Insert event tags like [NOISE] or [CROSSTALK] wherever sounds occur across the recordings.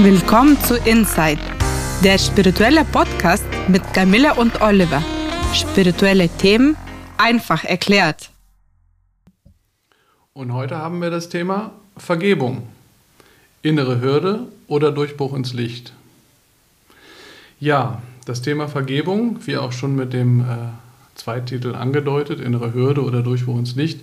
Willkommen zu Inside, der spirituelle Podcast mit Camilla und Oliver. Spirituelle Themen einfach erklärt. Und heute haben wir das Thema Vergebung. Innere Hürde oder Durchbruch ins Licht. Ja, das Thema Vergebung, wie auch schon mit dem äh, Zweititel angedeutet, innere Hürde oder Durchbruch ins Licht,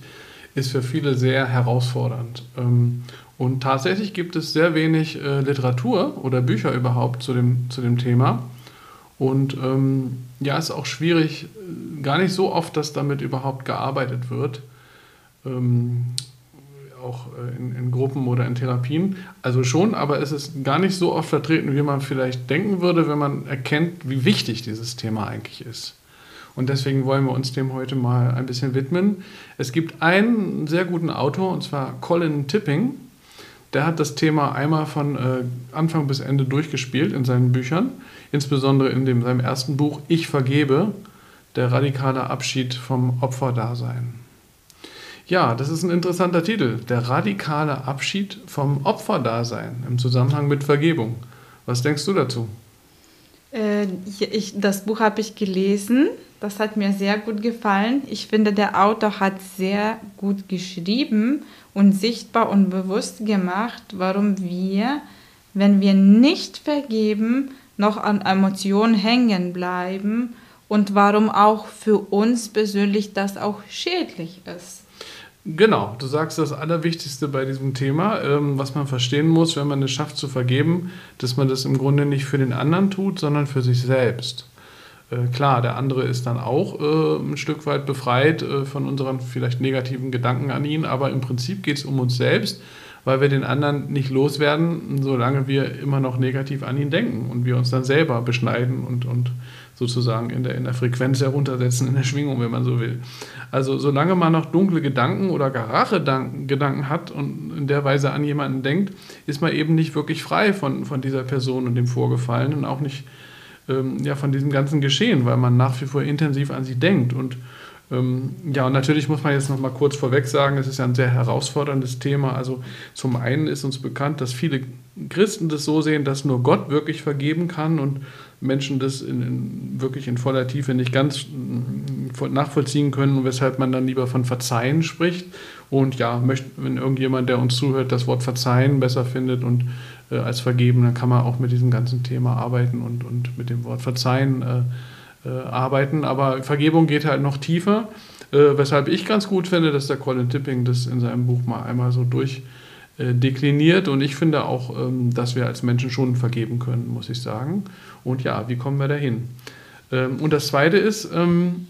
ist für viele sehr herausfordernd. Ähm, und tatsächlich gibt es sehr wenig äh, Literatur oder Bücher überhaupt zu dem, zu dem Thema. Und ähm, ja, es ist auch schwierig, äh, gar nicht so oft, dass damit überhaupt gearbeitet wird. Ähm, auch äh, in, in, Gruppen oder in Therapien. Also schon, aber es ist gar nicht so oft vertreten, wie man vielleicht denken würde, wenn man erkennt, wie wichtig dieses Thema eigentlich ist. Und deswegen wollen wir uns dem heute mal ein bisschen widmen. Es gibt einen sehr guten Autor, und zwar Colin Tipping. Der hat das Thema einmal von äh, Anfang bis Ende durchgespielt in seinen Büchern, insbesondere in dem, seinem ersten Buch Ich vergebe, der radikale Abschied vom Opferdasein. Ja, das ist ein interessanter Titel, der radikale Abschied vom Opferdasein im Zusammenhang mit Vergebung. Was denkst du dazu? Äh, ich, das Buch habe ich gelesen, das hat mir sehr gut gefallen. Ich finde, der Autor hat sehr gut geschrieben und sichtbar und bewusst gemacht, warum wir, wenn wir nicht vergeben, noch an Emotionen hängen bleiben und warum auch für uns persönlich das auch schädlich ist. Genau, du sagst das Allerwichtigste bei diesem Thema, ähm, was man verstehen muss, wenn man es schafft zu vergeben, dass man das im Grunde nicht für den anderen tut, sondern für sich selbst. Äh, klar, der andere ist dann auch äh, ein Stück weit befreit äh, von unseren vielleicht negativen Gedanken an ihn, aber im Prinzip geht es um uns selbst, weil wir den anderen nicht loswerden, solange wir immer noch negativ an ihn denken und wir uns dann selber beschneiden und, und sozusagen in der, in der Frequenz heruntersetzen, in der Schwingung, wenn man so will. Also solange man noch dunkle Gedanken oder gar Rache-Gedanken hat und in der Weise an jemanden denkt, ist man eben nicht wirklich frei von, von dieser Person und dem Vorgefallenen und auch nicht ähm, ja, von diesem ganzen Geschehen, weil man nach wie vor intensiv an sie denkt. Und ähm, ja, und natürlich muss man jetzt noch mal kurz vorweg sagen, es ist ja ein sehr herausforderndes Thema. Also zum einen ist uns bekannt, dass viele Christen das so sehen, dass nur Gott wirklich vergeben kann und Menschen das in, in, wirklich in voller Tiefe nicht ganz mm, nachvollziehen können, weshalb man dann lieber von Verzeihen spricht. Und ja, möchte, wenn irgendjemand, der uns zuhört, das Wort Verzeihen besser findet und äh, als vergeben, dann kann man auch mit diesem ganzen Thema arbeiten und, und mit dem Wort Verzeihen äh, äh, arbeiten. Aber Vergebung geht halt noch tiefer, äh, weshalb ich ganz gut finde, dass der Colin Tipping das in seinem Buch mal einmal so durch äh, und ich finde auch, ähm, dass wir als Menschen schon vergeben können, muss ich sagen. Und ja, wie kommen wir dahin? Ähm, und das Zweite ist, ähm,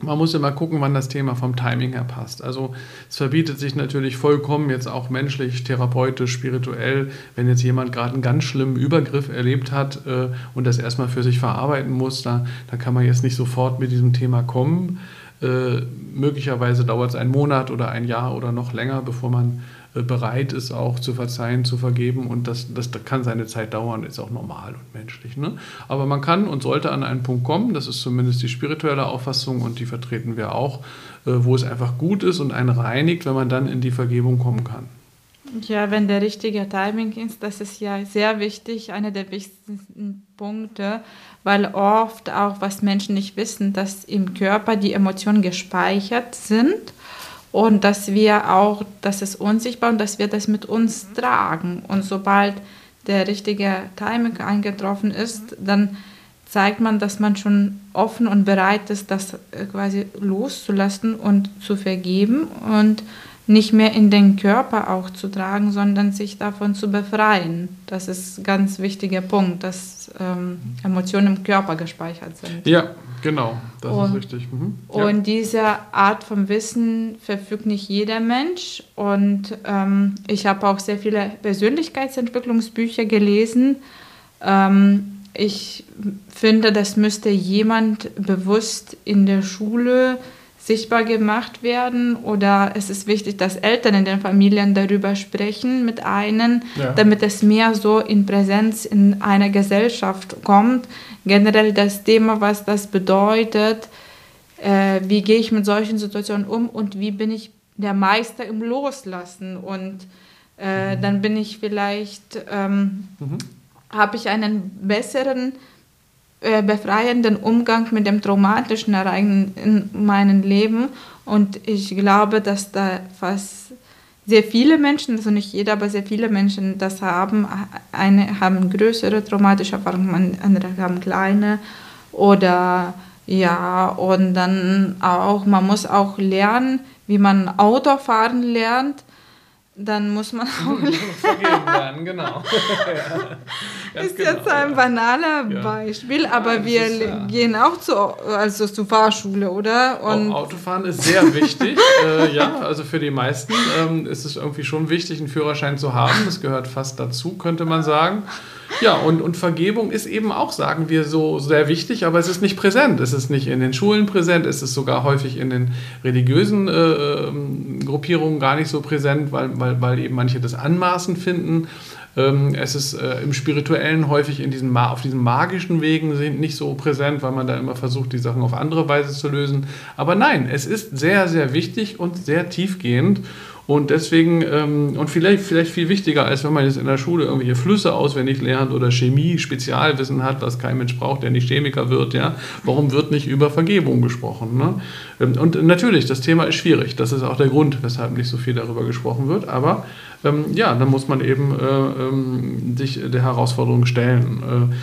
man muss immer gucken, wann das Thema vom Timing her passt. Also es verbietet sich natürlich vollkommen jetzt auch menschlich, therapeutisch, spirituell, wenn jetzt jemand gerade einen ganz schlimmen Übergriff erlebt hat äh, und das erstmal für sich verarbeiten muss, da, da kann man jetzt nicht sofort mit diesem Thema kommen. Äh, möglicherweise dauert es einen Monat oder ein Jahr oder noch länger, bevor man bereit ist, auch zu verzeihen, zu vergeben. Und das, das kann seine Zeit dauern, ist auch normal und menschlich. Ne? Aber man kann und sollte an einen Punkt kommen, das ist zumindest die spirituelle Auffassung und die vertreten wir auch, äh, wo es einfach gut ist und einen reinigt, wenn man dann in die Vergebung kommen kann. Ja, wenn der richtige Timing ist, das ist ja sehr wichtig, einer der wichtigsten Punkte, weil oft auch, was Menschen nicht wissen, dass im Körper die Emotionen gespeichert sind und dass wir auch, das ist unsichtbar und dass wir das mit uns tragen. Und sobald der richtige Timing eingetroffen ist, dann zeigt man, dass man schon offen und bereit ist, das äh, quasi loszulassen und zu vergeben und nicht mehr in den Körper auch zu tragen, sondern sich davon zu befreien. Das ist ein ganz wichtiger Punkt, dass ähm, Emotionen im Körper gespeichert sind. Ja, genau, das und, ist richtig. Mhm. Ja. Und diese Art von Wissen verfügt nicht jeder Mensch. Und ähm, ich habe auch sehr viele Persönlichkeitsentwicklungsbücher gelesen. Ähm, ich finde, das müsste jemand bewusst in der Schule sichtbar gemacht werden oder es ist wichtig, dass Eltern in den Familien darüber sprechen mit einem, ja. damit es mehr so in Präsenz in einer Gesellschaft kommt. Generell das Thema, was das bedeutet, äh, wie gehe ich mit solchen Situationen um und wie bin ich der Meister im Loslassen und äh, mhm. dann bin ich vielleicht, ähm, mhm. habe ich einen besseren, äh, befreienden Umgang mit dem traumatischen Ereignis in meinem Leben. Und ich glaube, dass da fast sehr viele Menschen, also nicht jeder, aber sehr viele Menschen das haben. Eine haben größere traumatische Erfahrungen, andere haben kleine oder ja, und dann auch, man muss auch lernen, wie man Autofahren lernt dann muss man [LAUGHS] auch werden, genau. [LAUGHS] ja, ist genau, jetzt ein banaler ja. Beispiel, aber ja, wir ist, ja. gehen auch zu, also zur Fahrschule, oder? Und Autofahren ist sehr wichtig, [LAUGHS] äh, ja, also für die meisten ähm, ist es irgendwie schon wichtig, einen Führerschein zu haben. Das gehört fast dazu, könnte man sagen. Ja, und, und Vergebung ist eben auch, sagen wir so, sehr wichtig, aber es ist nicht präsent. Es ist nicht in den Schulen präsent, es ist sogar häufig in den religiösen äh, ähm, Gruppierungen gar nicht so präsent, weil, weil, weil eben manche das anmaßend finden. Ähm, es ist äh, im Spirituellen häufig in diesen, auf diesen magischen Wegen nicht so präsent, weil man da immer versucht, die Sachen auf andere Weise zu lösen. Aber nein, es ist sehr, sehr wichtig und sehr tiefgehend. Und deswegen, ähm, und vielleicht, vielleicht viel wichtiger, als wenn man jetzt in der Schule irgendwelche Flüsse auswendig lernt oder Chemie, Spezialwissen hat, was kein Mensch braucht, der nicht Chemiker wird, ja. Warum wird nicht über Vergebung gesprochen? Ne? Ähm, und natürlich, das Thema ist schwierig. Das ist auch der Grund, weshalb nicht so viel darüber gesprochen wird. Aber ähm, ja, dann muss man eben äh, ähm, sich der Herausforderung stellen. Äh,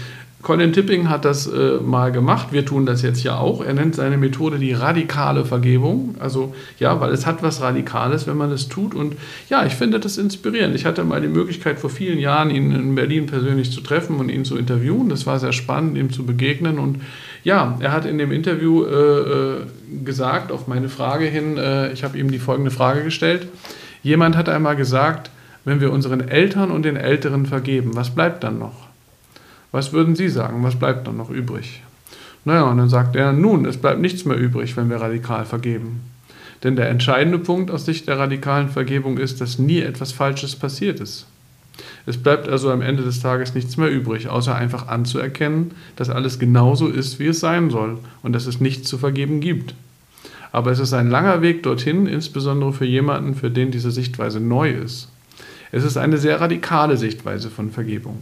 Colin Tipping hat das äh, mal gemacht. Wir tun das jetzt ja auch. Er nennt seine Methode die radikale Vergebung. Also ja, weil es hat was Radikales, wenn man es tut. Und ja, ich finde das inspirierend. Ich hatte mal die Möglichkeit, vor vielen Jahren ihn in Berlin persönlich zu treffen und ihn zu interviewen. Das war sehr spannend, ihm zu begegnen. Und ja, er hat in dem Interview äh, äh gesagt, auf meine Frage hin, äh, ich habe ihm die folgende Frage gestellt. Jemand hat einmal gesagt, wenn wir unseren Eltern und den Älteren vergeben, was bleibt dann noch? Was würden Sie sagen? Was bleibt dann noch übrig? Naja, und dann sagt er, nun, es bleibt nichts mehr übrig, wenn wir radikal vergeben. Denn der entscheidende Punkt aus Sicht der radikalen Vergebung ist, dass nie etwas Falsches passiert ist. Es bleibt also am Ende des Tages nichts mehr übrig, außer einfach anzuerkennen, dass alles genauso ist, wie es sein soll und dass es nichts zu vergeben gibt. Aber es ist ein langer Weg dorthin, insbesondere für jemanden, für den diese Sichtweise neu ist. Es ist eine sehr radikale Sichtweise von Vergebung.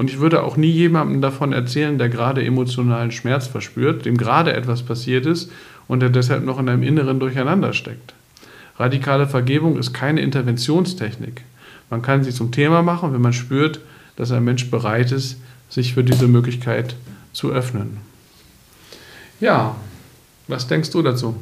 Und ich würde auch nie jemandem davon erzählen, der gerade emotionalen Schmerz verspürt, dem gerade etwas passiert ist und der deshalb noch in einem inneren Durcheinander steckt. Radikale Vergebung ist keine Interventionstechnik. Man kann sie zum Thema machen, wenn man spürt, dass ein Mensch bereit ist, sich für diese Möglichkeit zu öffnen. Ja, was denkst du dazu?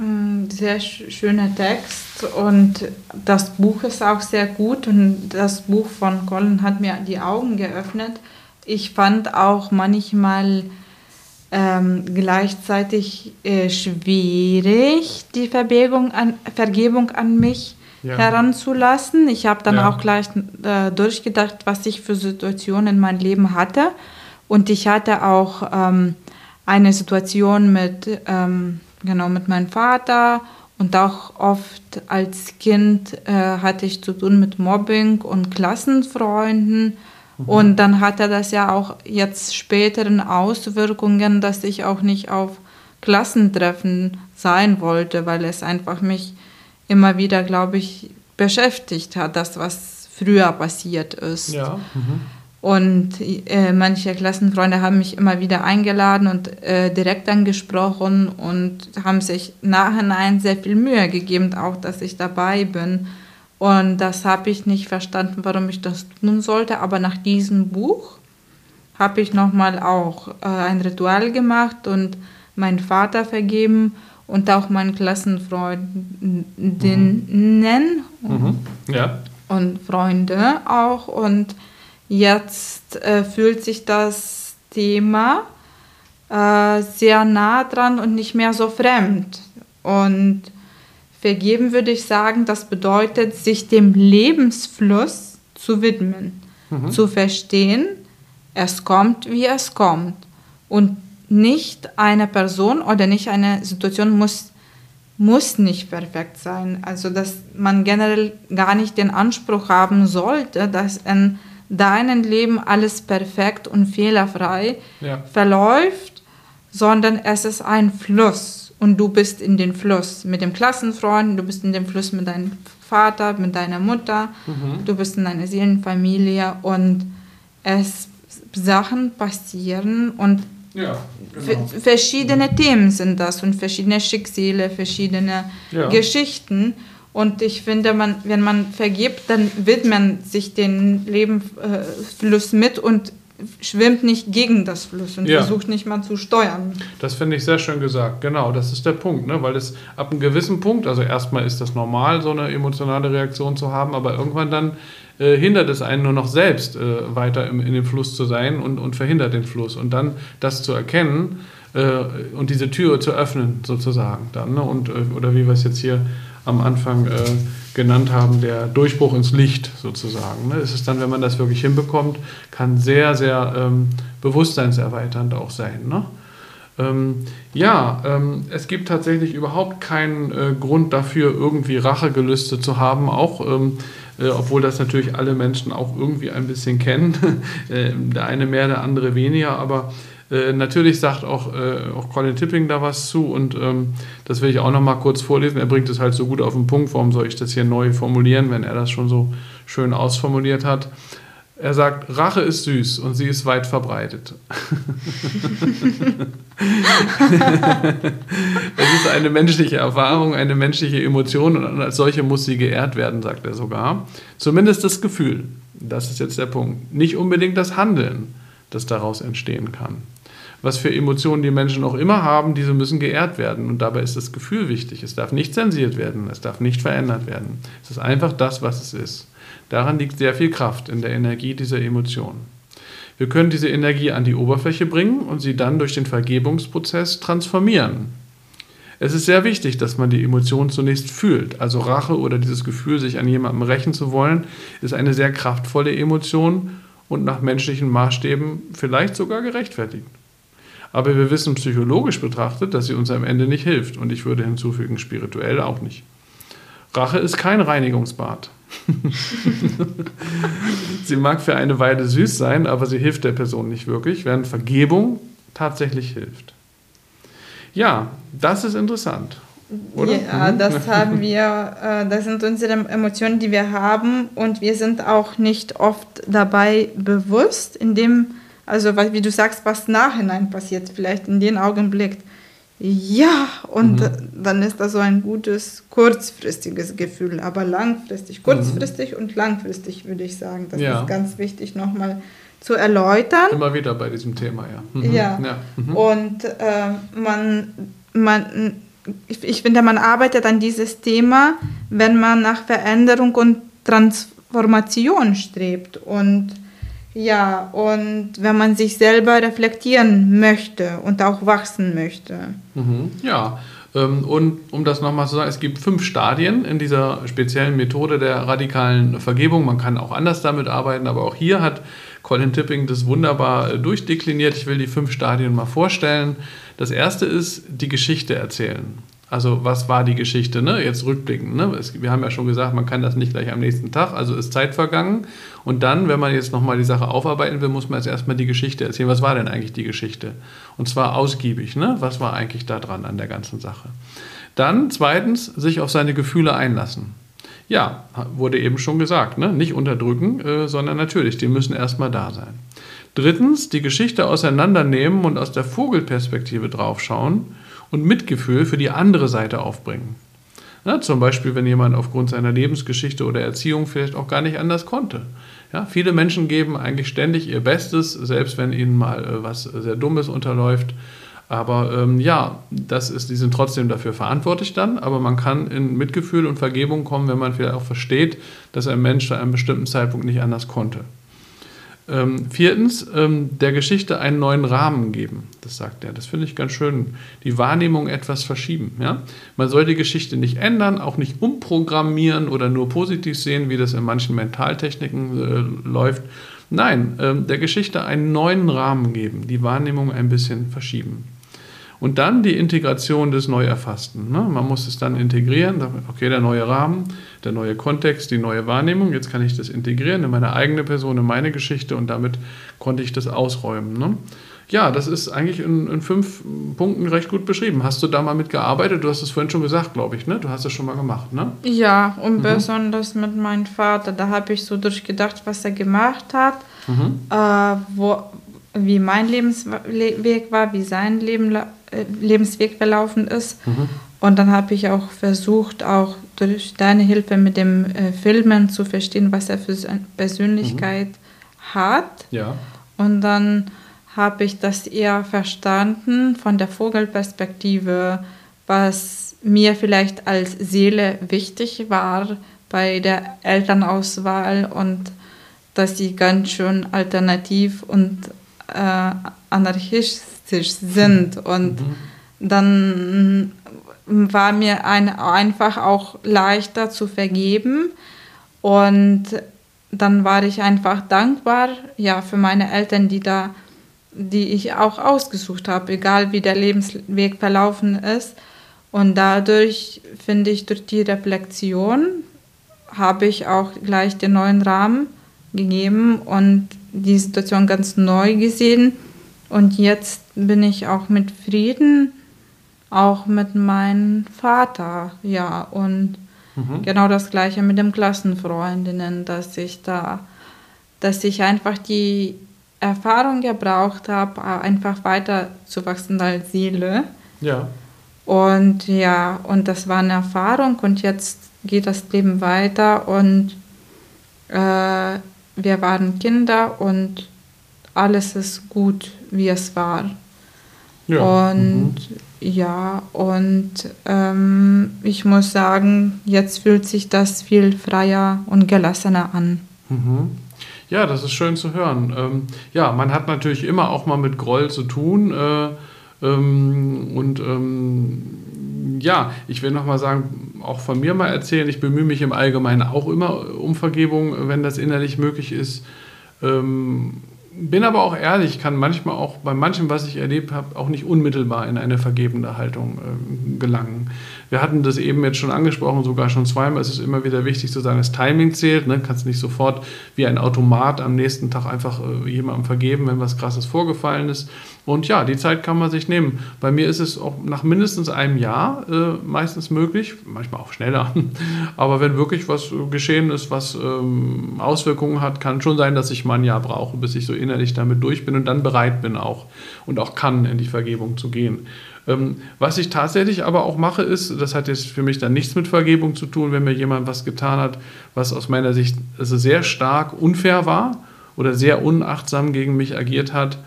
Mm, sehr schöner Text und das Buch ist auch sehr gut und das Buch von Colin hat mir die Augen geöffnet. Ich fand auch manchmal ähm, gleichzeitig äh, schwierig, die Vergebung an, Vergebung an mich ja. heranzulassen. Ich habe dann ja. auch gleich äh, durchgedacht, was ich für Situationen in meinem Leben hatte. Und ich hatte auch ähm, eine Situation mit... Ähm, genau mit meinem Vater und auch oft als Kind äh, hatte ich zu tun mit Mobbing und Klassenfreunden. Mhm. Und dann hatte das ja auch jetzt späteren Auswirkungen, dass ich auch nicht auf Klassentreffen sein wollte, weil es einfach mich immer wieder, glaube ich, beschäftigt hat, das, was früher passiert ist. Ja. Mhm. Und äh, manche Klassenfreunde haben mich immer wieder eingeladen und äh, direkt angesprochen und haben sich nachhinein sehr viel Mühe gegeben, auch dass ich dabei bin. Und das habe ich nicht verstanden, warum ich das tun sollte. Aber nach diesem Buch habe ich nochmal auch äh, ein Ritual gemacht und meinen Vater vergeben und auch meinen Klassenfreundinnen mhm. mhm. Ja. und Freunde auch. Und Jetzt äh, fühlt sich das Thema äh, sehr nah dran und nicht mehr so fremd. Und vergeben würde ich sagen, das bedeutet, sich dem Lebensfluss zu widmen, mhm. zu verstehen, es kommt, wie es kommt. Und nicht eine Person oder nicht eine Situation muss, muss nicht perfekt sein. Also, dass man generell gar nicht den Anspruch haben sollte, dass ein deinem Leben alles perfekt und fehlerfrei ja. verläuft, sondern es ist ein Fluss. und du bist in den Fluss mit dem Klassenfreund, du bist in dem Fluss mit deinem Vater, mit deiner Mutter, mhm. du bist in einer Seelenfamilie und es Sachen passieren und ja, genau. verschiedene Themen sind das und verschiedene Schicksale, verschiedene ja. Geschichten. Und ich finde, man, wenn man vergibt, dann wird man sich den Lebensfluss mit und schwimmt nicht gegen das Fluss und ja. versucht nicht mal zu steuern. Das finde ich sehr schön gesagt. Genau, das ist der Punkt, ne? weil es ab einem gewissen Punkt, also erstmal ist das normal, so eine emotionale Reaktion zu haben, aber irgendwann dann äh, hindert es einen nur noch selbst äh, weiter im, in dem Fluss zu sein und, und verhindert den Fluss. Und dann das zu erkennen äh, und diese Tür zu öffnen sozusagen dann, ne? und, äh, oder wie wir es jetzt hier am Anfang äh, genannt haben, der Durchbruch ins Licht sozusagen. Ne? Es ist dann, wenn man das wirklich hinbekommt, kann sehr, sehr ähm, bewusstseinserweiternd auch sein. Ne? Ähm, ja, ähm, es gibt tatsächlich überhaupt keinen äh, Grund dafür, irgendwie Rachegelüste zu haben, auch ähm, äh, obwohl das natürlich alle Menschen auch irgendwie ein bisschen kennen. [LAUGHS] äh, der eine mehr, der andere weniger, aber äh, natürlich sagt auch, äh, auch Colin Tipping da was zu und ähm, das will ich auch noch mal kurz vorlesen. Er bringt es halt so gut auf den Punkt. Warum soll ich das hier neu formulieren, wenn er das schon so schön ausformuliert hat? Er sagt, Rache ist süß und sie ist weit verbreitet. [LAUGHS] es ist eine menschliche Erfahrung, eine menschliche Emotion und als solche muss sie geehrt werden, sagt er sogar. Zumindest das Gefühl. Das ist jetzt der Punkt. Nicht unbedingt das Handeln, das daraus entstehen kann was für Emotionen die Menschen auch immer haben, diese müssen geehrt werden. Und dabei ist das Gefühl wichtig. Es darf nicht zensiert werden, es darf nicht verändert werden. Es ist einfach das, was es ist. Daran liegt sehr viel Kraft in der Energie dieser Emotionen. Wir können diese Energie an die Oberfläche bringen und sie dann durch den Vergebungsprozess transformieren. Es ist sehr wichtig, dass man die Emotionen zunächst fühlt. Also Rache oder dieses Gefühl, sich an jemandem rächen zu wollen, ist eine sehr kraftvolle Emotion und nach menschlichen Maßstäben vielleicht sogar gerechtfertigt. Aber wir wissen psychologisch betrachtet, dass sie uns am Ende nicht hilft. Und ich würde hinzufügen, spirituell auch nicht. Rache ist kein Reinigungsbad. [LAUGHS] sie mag für eine Weile süß sein, aber sie hilft der Person nicht wirklich, während Vergebung tatsächlich hilft. Ja, das ist interessant. Oder? Ja, mhm. das haben wir, äh, das sind unsere Emotionen, die wir haben und wir sind auch nicht oft dabei bewusst, in also, wie du sagst, was nachhinein passiert, vielleicht in dem Augenblick. Ja, und mhm. dann ist das so ein gutes, kurzfristiges Gefühl, aber langfristig, mhm. kurzfristig mhm. und langfristig würde ich sagen. Das ja. ist ganz wichtig nochmal zu erläutern. Immer wieder bei diesem Thema, ja. Mhm. Ja, ja. Mhm. und äh, man, man ich, ich finde, man arbeitet an dieses Thema, wenn man nach Veränderung und Transformation strebt und ja, und wenn man sich selber reflektieren möchte und auch wachsen möchte. Mhm, ja, ähm, und um das nochmal zu sagen, es gibt fünf Stadien in dieser speziellen Methode der radikalen Vergebung. Man kann auch anders damit arbeiten, aber auch hier hat Colin Tipping das wunderbar äh, durchdekliniert. Ich will die fünf Stadien mal vorstellen. Das erste ist die Geschichte erzählen. Also was war die Geschichte, ne? jetzt rückblickend. Ne? Es, wir haben ja schon gesagt, man kann das nicht gleich am nächsten Tag, also ist Zeit vergangen. Und dann, wenn man jetzt nochmal die Sache aufarbeiten will, muss man jetzt erstmal die Geschichte erzählen. Was war denn eigentlich die Geschichte? Und zwar ausgiebig. Ne? Was war eigentlich da dran an der ganzen Sache? Dann zweitens, sich auf seine Gefühle einlassen. Ja, wurde eben schon gesagt, ne? nicht unterdrücken, äh, sondern natürlich, die müssen erstmal da sein. Drittens, die Geschichte auseinandernehmen und aus der Vogelperspektive draufschauen und Mitgefühl für die andere Seite aufbringen. Ja, zum Beispiel, wenn jemand aufgrund seiner Lebensgeschichte oder Erziehung vielleicht auch gar nicht anders konnte. Ja, viele Menschen geben eigentlich ständig ihr Bestes, selbst wenn ihnen mal äh, was sehr Dummes unterläuft. Aber ähm, ja, das ist, die sind trotzdem dafür verantwortlich dann, aber man kann in Mitgefühl und Vergebung kommen, wenn man vielleicht auch versteht, dass ein Mensch zu einem bestimmten Zeitpunkt nicht anders konnte. Ähm, viertens, ähm, der Geschichte einen neuen Rahmen geben. Das sagt er. Das finde ich ganz schön. Die Wahrnehmung etwas verschieben. Ja? Man soll die Geschichte nicht ändern, auch nicht umprogrammieren oder nur positiv sehen, wie das in manchen Mentaltechniken äh, läuft. Nein, ähm, der Geschichte einen neuen Rahmen geben, die Wahrnehmung ein bisschen verschieben. Und dann die Integration des Neuerfassten. Ne? Man muss es dann integrieren. Okay, der neue Rahmen, der neue Kontext, die neue Wahrnehmung. Jetzt kann ich das integrieren in meine eigene Person, in meine Geschichte und damit konnte ich das ausräumen. Ne? Ja, das ist eigentlich in, in, fünf Punkten recht gut beschrieben. Hast du da mal mitgearbeitet? Du hast es vorhin schon gesagt, glaube ich, ne? Du hast es schon mal gemacht, ne? Ja, und mhm. besonders mit meinem Vater. Da habe ich so durchgedacht, was er gemacht hat, mhm. äh, wo, wie mein Lebensweg war, wie sein Leben, äh, Lebensweg verlaufen ist. Mhm. Und dann habe ich auch versucht, auch durch deine Hilfe mit dem äh, Filmen zu verstehen, was er für eine Persönlichkeit mhm. hat. Ja. Und dann habe ich das eher verstanden von der Vogelperspektive, was mir vielleicht als Seele wichtig war bei der Elternauswahl und dass sie ganz schön alternativ und äh, anarchistisch sind. Und mhm. dann war mir ein, einfach auch leichter zu vergeben. Und dann war ich einfach dankbar ja, für meine Eltern, die da die ich auch ausgesucht habe, egal wie der Lebensweg verlaufen ist. Und dadurch finde ich, durch die Reflexion habe ich auch gleich den neuen Rahmen gegeben und die Situation ganz neu gesehen. Und jetzt bin ich auch mit Frieden, auch mit meinem Vater, ja. Und mhm. genau das Gleiche mit den Klassenfreundinnen, dass ich da, dass ich einfach die Erfahrung gebraucht habe, einfach weiter zu wachsen als Seele. Ja. Und ja, und das war eine Erfahrung und jetzt geht das Leben weiter und äh, wir waren Kinder und alles ist gut, wie es war. Ja. Und mhm. ja, und ähm, ich muss sagen, jetzt fühlt sich das viel freier und gelassener an. Mhm. Ja, das ist schön zu hören. Ähm, ja, man hat natürlich immer auch mal mit Groll zu tun. Äh, ähm, und ähm, ja, ich will nochmal sagen, auch von mir mal erzählen, ich bemühe mich im Allgemeinen auch immer um Vergebung, wenn das innerlich möglich ist. Ähm, bin aber auch ehrlich, kann manchmal auch bei manchem, was ich erlebt habe, auch nicht unmittelbar in eine vergebende Haltung äh, gelangen. Wir hatten das eben jetzt schon angesprochen, sogar schon zweimal. Es ist immer wieder wichtig zu sagen, das Timing zählt. Ne? Kannst nicht sofort wie ein Automat am nächsten Tag einfach äh, jemandem vergeben, wenn was Krasses vorgefallen ist. Und ja, die Zeit kann man sich nehmen. Bei mir ist es auch nach mindestens einem Jahr äh, meistens möglich, manchmal auch schneller. [LAUGHS] Aber wenn wirklich was geschehen ist, was ähm, Auswirkungen hat, kann schon sein, dass ich mal ein Jahr brauche, bis ich so innerlich damit durch bin und dann bereit bin auch und auch kann, in die Vergebung zu gehen. Ähm, was ich tatsächlich aber auch mache, ist, das hat jetzt für mich dann nichts mit Vergebung zu tun, wenn mir jemand was getan hat, was aus meiner Sicht also sehr stark unfair war oder sehr unachtsam gegen mich agiert hat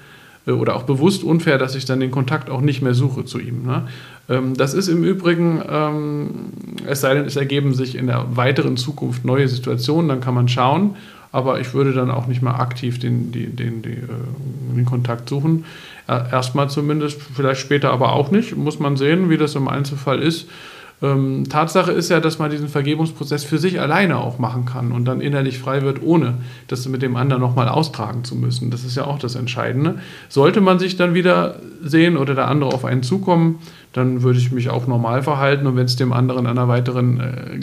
äh, oder auch bewusst unfair, dass ich dann den Kontakt auch nicht mehr suche zu ihm. Ne? Ähm, das ist im Übrigen, ähm, es sei denn, es ergeben sich in der weiteren Zukunft neue Situationen, dann kann man schauen, aber ich würde dann auch nicht mal aktiv den, den, den, den, äh, den Kontakt suchen. Erstmal zumindest, vielleicht später aber auch nicht. Muss man sehen, wie das im Einzelfall ist. Ähm, Tatsache ist ja, dass man diesen Vergebungsprozess für sich alleine auch machen kann und dann innerlich frei wird, ohne das mit dem anderen nochmal austragen zu müssen. Das ist ja auch das Entscheidende. Sollte man sich dann wieder sehen oder der andere auf einen zukommen, dann würde ich mich auch normal verhalten und wenn es dem anderen einer weiteren äh,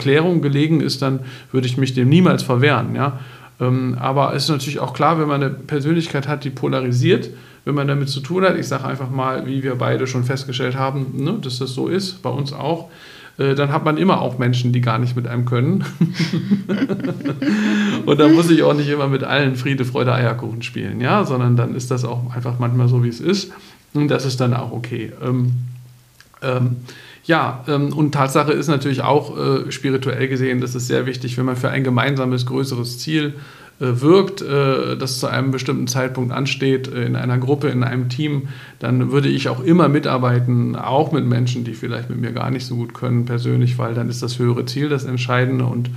Klärung gelegen ist, dann würde ich mich dem niemals verwehren. Ja? Ähm, aber es ist natürlich auch klar, wenn man eine Persönlichkeit hat, die polarisiert, wenn man damit zu tun hat, ich sage einfach mal, wie wir beide schon festgestellt haben, ne, dass das so ist, bei uns auch, äh, dann hat man immer auch Menschen, die gar nicht mit einem können. [LAUGHS] und dann muss ich auch nicht immer mit allen Friede, Freude, Eierkuchen spielen, ja, sondern dann ist das auch einfach manchmal so, wie es ist. Und das ist dann auch okay. Ähm, ähm, ja, ähm, und Tatsache ist natürlich auch äh, spirituell gesehen, das ist sehr wichtig, wenn man für ein gemeinsames, größeres Ziel äh, wirkt, äh, das zu einem bestimmten Zeitpunkt ansteht, äh, in einer Gruppe, in einem Team, dann würde ich auch immer mitarbeiten, auch mit Menschen, die vielleicht mit mir gar nicht so gut können persönlich, weil dann ist das höhere Ziel das Entscheidende und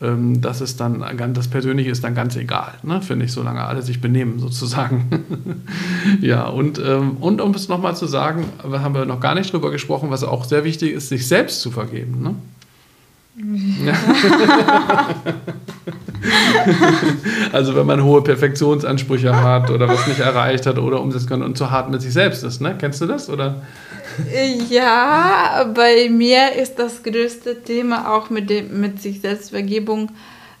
ähm, das ist dann das Persönliche ist dann ganz egal, ne, finde ich, solange alle sich benehmen sozusagen. [LAUGHS] ja, und, ähm, und um es nochmal zu sagen, haben wir noch gar nicht drüber gesprochen, was auch sehr wichtig ist, sich selbst zu vergeben. Ne? Ja. [LAUGHS] also wenn man hohe Perfektionsansprüche hat oder was nicht erreicht hat oder umsetzen kann und zu hart mit sich selbst ist, ne? Kennst du das oder? [LAUGHS] Ja, bei mir ist das größte Thema auch mit, dem, mit sich Selbstvergebung.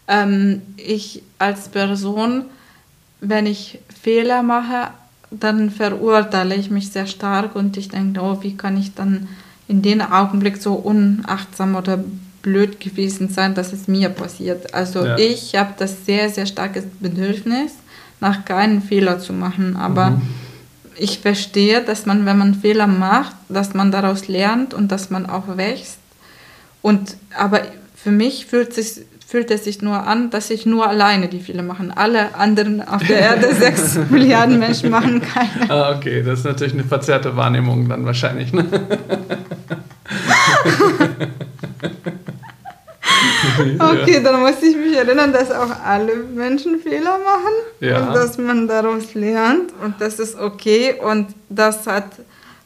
Ähm, ich als Person, wenn ich Fehler mache, dann verurteile ich mich sehr stark und ich denke, oh, wie kann ich dann in dem Augenblick so unachtsam oder blöd gewesen sein, dass es mir passiert. Also ja. ich habe das sehr, sehr starkes Bedürfnis, nach keinen Fehler zu machen. Aber mhm. Ich verstehe, dass man, wenn man Fehler macht, dass man daraus lernt und dass man auch wächst. Und aber für mich fühlt sich fühlt es sich nur an, dass ich nur alleine die Fehler mache. Alle anderen auf der Erde, [LAUGHS] sechs Milliarden Menschen machen keine. Ah, okay, das ist natürlich eine verzerrte Wahrnehmung dann wahrscheinlich. Ne? [LAUGHS] [LAUGHS] okay, dann muss ich mich erinnern, dass auch alle Menschen Fehler machen ja. und dass man daraus lernt und das ist okay und das hat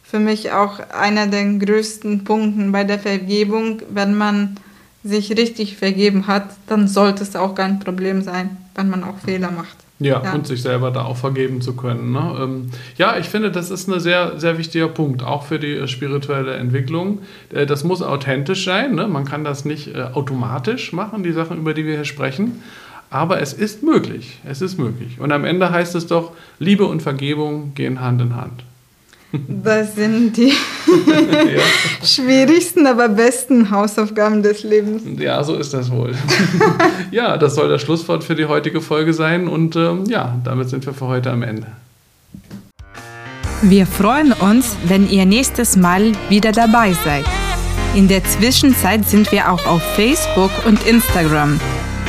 für mich auch einer der größten Punkte bei der Vergebung, wenn man sich richtig vergeben hat, dann sollte es auch kein Problem sein, wenn man auch Fehler macht. Ja, ja. und sich selber da auch vergeben zu können. Ne? Ähm, ja, ich finde, das ist ein sehr, sehr wichtiger Punkt, auch für die äh, spirituelle Entwicklung. Äh, das muss authentisch sein. Ne? Man kann das nicht äh, automatisch machen, die Sachen, über die wir hier sprechen. Aber es ist möglich. Es ist möglich. Und am Ende heißt es doch, Liebe und Vergebung gehen Hand in Hand. Das sind die [LAUGHS] ja. schwierigsten, aber besten Hausaufgaben des Lebens. Ja, so ist das wohl. [LAUGHS] ja, das soll das Schlusswort für die heutige Folge sein. Und ähm, ja, damit sind wir für heute am Ende. Wir freuen uns, wenn ihr nächstes Mal wieder dabei seid. In der Zwischenzeit sind wir auch auf Facebook und Instagram.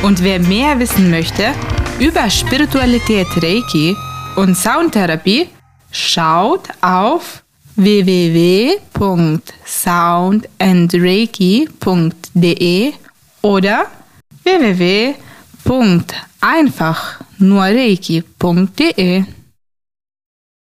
Und wer mehr wissen möchte über Spiritualität Reiki und Soundtherapie, schaut auf www.soundandreiki.de oder www.einfachnurreiki.de.